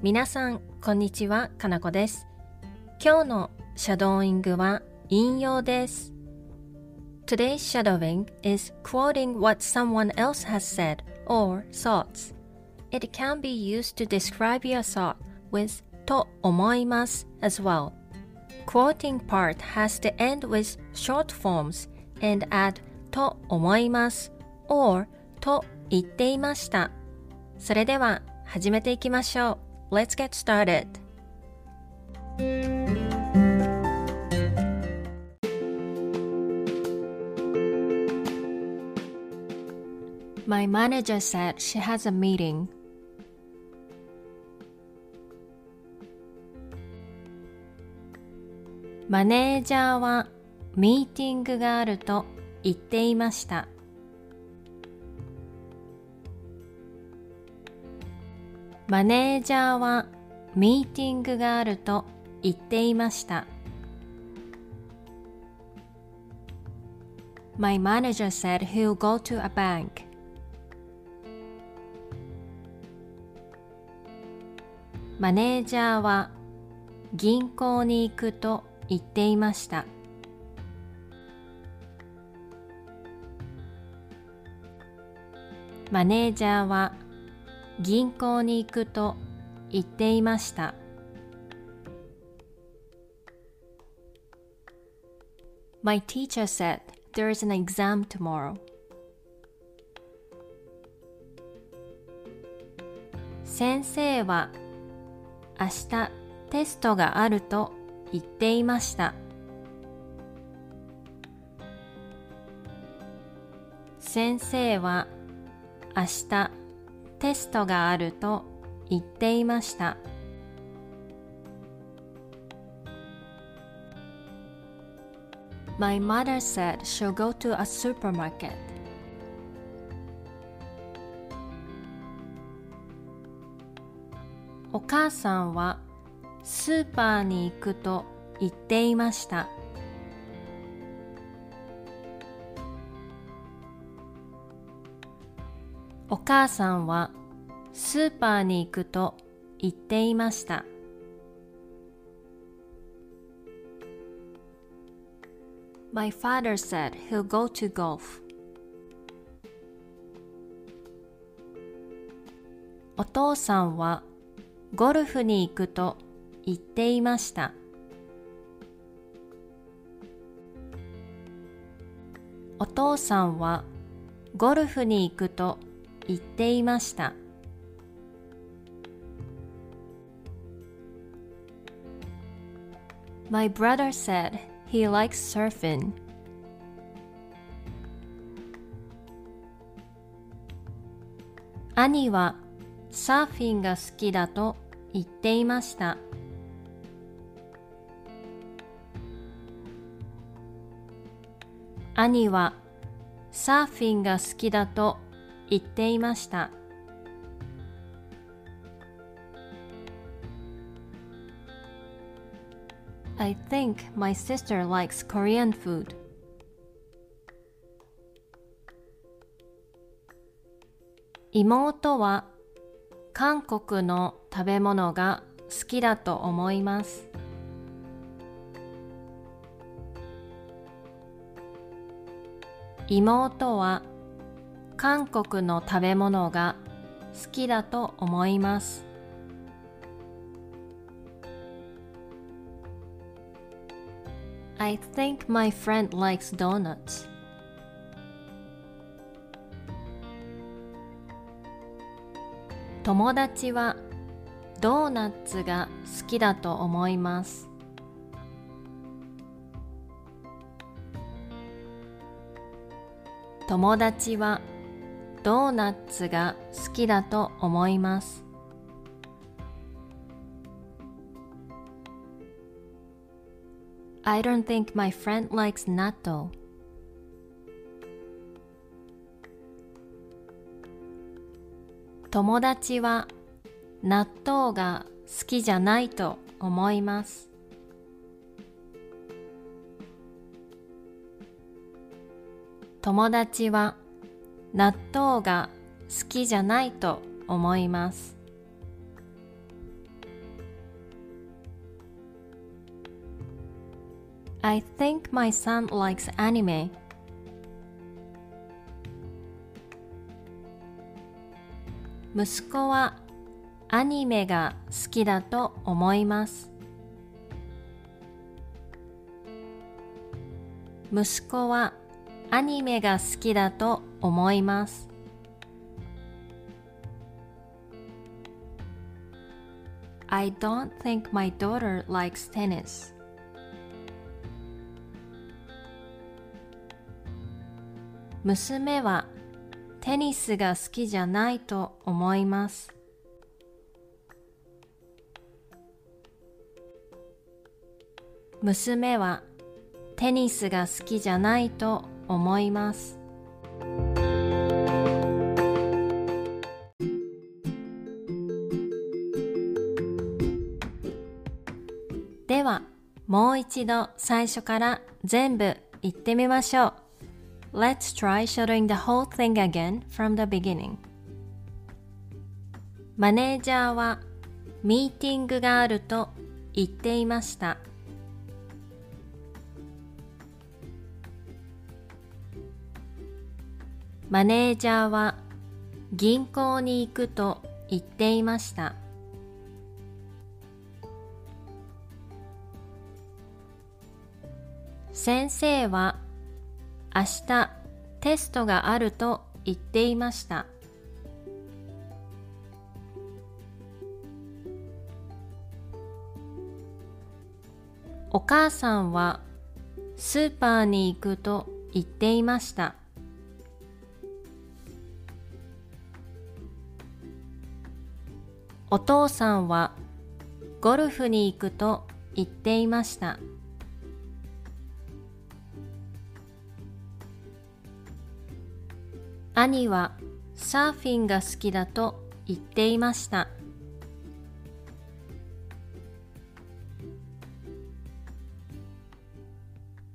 皆さん、こんにちは、かなこです。今日のシャドーイングは引用です。Today's shadowing is quoting what someone else has said or thoughts. It can be used to describe your thought with と思います as well. Quoting part has to end with short forms and add と思います or と言っていました。それでは始めていきましょう。Let's get started. My manager said she has a meeting. マネージャーはミーティングがあると言っていました。マネージャーはミーティングがあると言っていました。My manager said he'll go to a bank. マネージャーは銀行に行くと言っていました。マネージャーは銀行に行くと言っていました。My teacher said there is an exam tomorrow. 先生は明日テストがあると言っていました。先生は明日テストがあると言っていました。My mother said she'll go to a supermarket. お母さんはスーパーに行くと言っていました。お母さんはスーパーに行くと言っていました。My father said he'll go to golf. お父さんはゴルフに行くと言っていました。お父さんはゴルフに行くと言っていました。My brother said he likes surfing. 兄はサーフィンが好きだと言っていました。兄はサーフィンが好きだと言っていました。I think my sister likes Korean food. 妹は韓国の食べ物が好きだと思います。妹は韓国の食べ物が好きだと思います。友達はドーナツが好きだと思います。友達はドーナツが好きだと思います。I don't think my friend likes natto. 友達は納豆が好きじゃないと思います。友達は納豆が好きじゃないと思います「I think my son likes anime」息子はアニメが好きだと思います。息子はアニメが好きだと思います。I don't think my daughter likes tennis. 娘はテニスが好きじゃないと思います。娘はテニスが好きじゃないと思いますではもう一度最初から全部言ってみましょう Let's try shadowing the whole thing again from the beginning マネージャーはミーティングがあると言っていましたマネージャーは銀行に行くと言っていました。先生は明日テストがあると言っていました。お母さんはスーパーに行くと言っていました。お父さんはゴルフに行くと言っていました。兄はサーフィンが好きだと言っていました。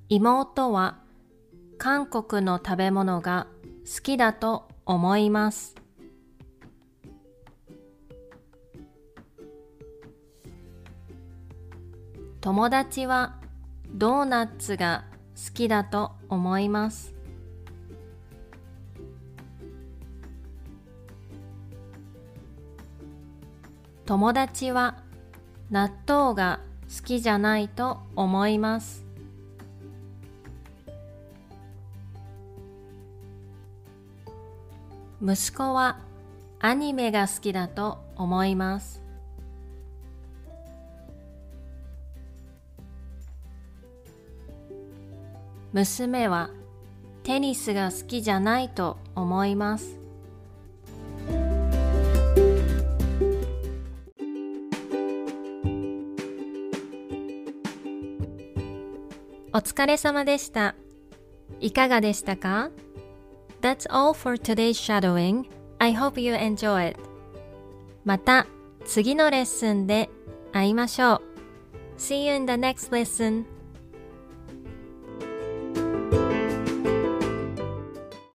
妹は韓国の食べ物が好きだと思います。友達はドーナツが好きだと思います。友達は納豆が好きじゃないと思います。息子はアニメが好きだと思います。娘はテニスが好きじゃないと思いますお疲れ様でした。いかがでしたか That's all for today's shadowing. I hope you enjoy it. また次のレッスンで会いましょう。See you in the next lesson.